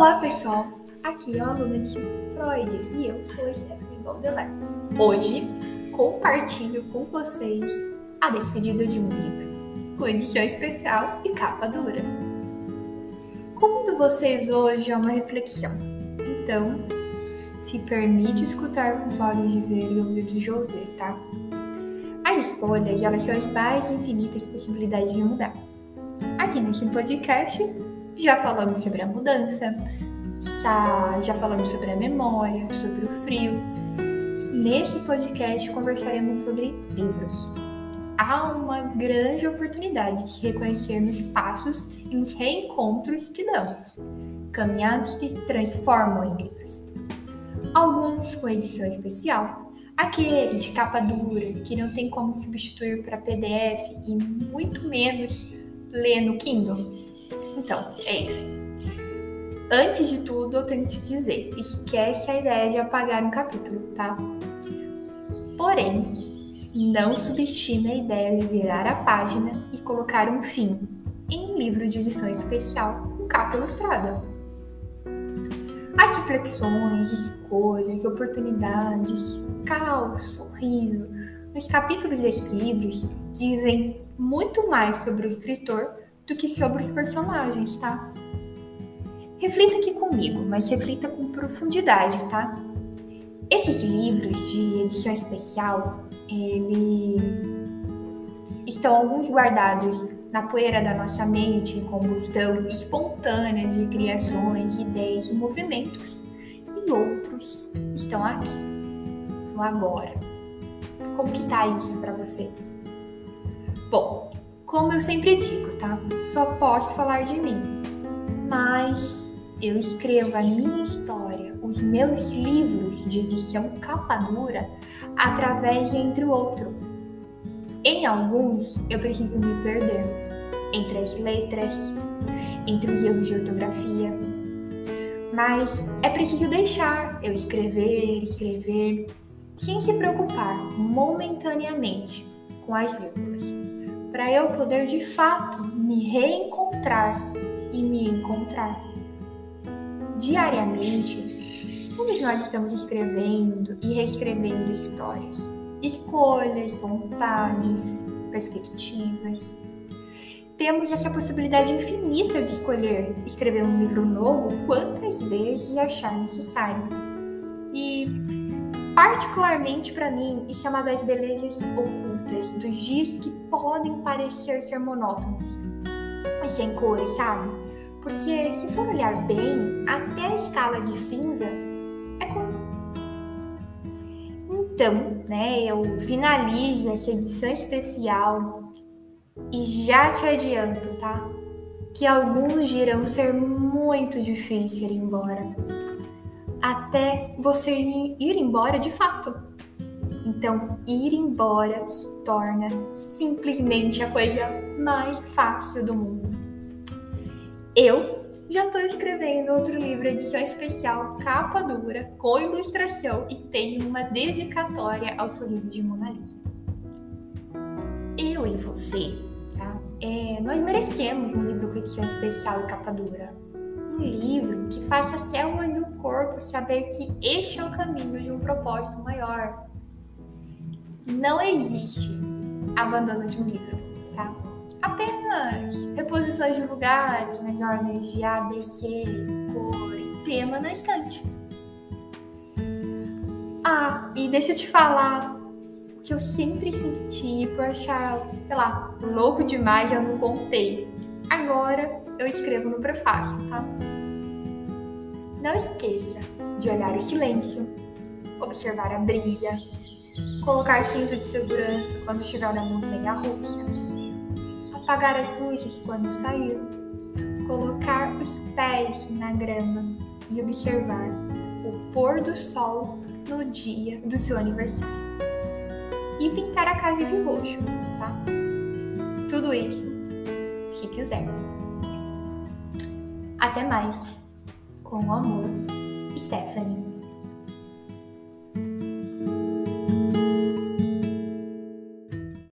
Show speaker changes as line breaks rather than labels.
Olá pessoal, aqui é a aluna de Freud e eu sou a Stephanie Baudelaire. Hoje compartilho com vocês a despedida de um livro, com edição especial e capa dura. Convido vocês hoje a uma reflexão. Então, se permite escutar com os olhos de ver e ouvidos de ouvir, tá? As escolhas, elas são as mais infinitas possibilidades de mudar. Aqui nesse podcast já falamos sobre a mudança, já, já falamos sobre a memória, sobre o frio. Nesse podcast conversaremos sobre livros. Há uma grande oportunidade de reconhecermos passos e nos reencontros que damos, caminhadas que transformam em livros. Alguns com edição especial, aquele de capa dura que não tem como substituir para PDF e muito menos ler no Kindle então, é isso. Antes de tudo, eu tenho que te dizer: esquece a ideia de apagar um capítulo, tá? Porém, não subestime a ideia de virar a página e colocar um fim em um livro de edição especial com capa ilustrada. As reflexões, escolhas, oportunidades, caos, sorriso nos capítulos desses livros dizem muito mais sobre o escritor do que sobre os personagens, tá? Reflita aqui comigo, mas reflita com profundidade, tá? Esses livros de edição especial, ele estão alguns guardados na poeira da nossa mente em combustão espontânea de criações, ideias e movimentos, e outros estão aqui, no agora. Como que tá isso para você? Bom, como eu sempre digo, tá? Só posso falar de mim. Mas eu escrevo a minha história, os meus livros de edição capa dura, através de entre o outro. Em alguns, eu preciso me perder entre as letras, entre os erros de ortografia. Mas é preciso deixar eu escrever, escrever, sem se preocupar momentaneamente com as vírgulas para eu poder de fato me reencontrar e me encontrar. Diariamente, todos nós estamos escrevendo e reescrevendo histórias, escolhas, vontades, perspectivas. Temos essa possibilidade infinita de escolher escrever um livro novo quantas vezes achar necessário. E, particularmente para mim, isso é uma das belezas ocultas dos dias que podem parecer ser monótonos, mas sem cores, sabe? Porque se for olhar bem, até a escala de cinza é cor. Então, né, eu finalizo essa edição especial e já te adianto, tá? Que alguns irão ser muito difíceis ir embora. Até você ir embora de fato. Então, ir embora se torna simplesmente a coisa mais fácil do mundo. Eu já estou escrevendo outro livro, edição especial, capa dura, com ilustração e tenho uma dedicatória ao sorriso de Mona Lisa. Eu e você, tá? É, nós merecemos um livro com edição especial e capa dura. Um livro que faça a célula do corpo saber que este é o caminho de um propósito maior, não existe abandono de um livro, tá? Apenas reposições de lugares nas ordens de A, B, C, cor e tema na estante. Ah, e deixa eu te falar o que eu sempre senti por achar, sei lá, louco demais, eu não contei. Agora eu escrevo no prefácio, tá? Não esqueça de olhar o silêncio, observar a brisa, colocar cinto de segurança quando estiver na montanha russa, apagar as luzes quando sair, colocar os pés na grama e observar o pôr do sol no dia do seu aniversário. E pintar a casa de roxo, tá? Tudo isso se quiser. Até mais. Com amor, Stephanie.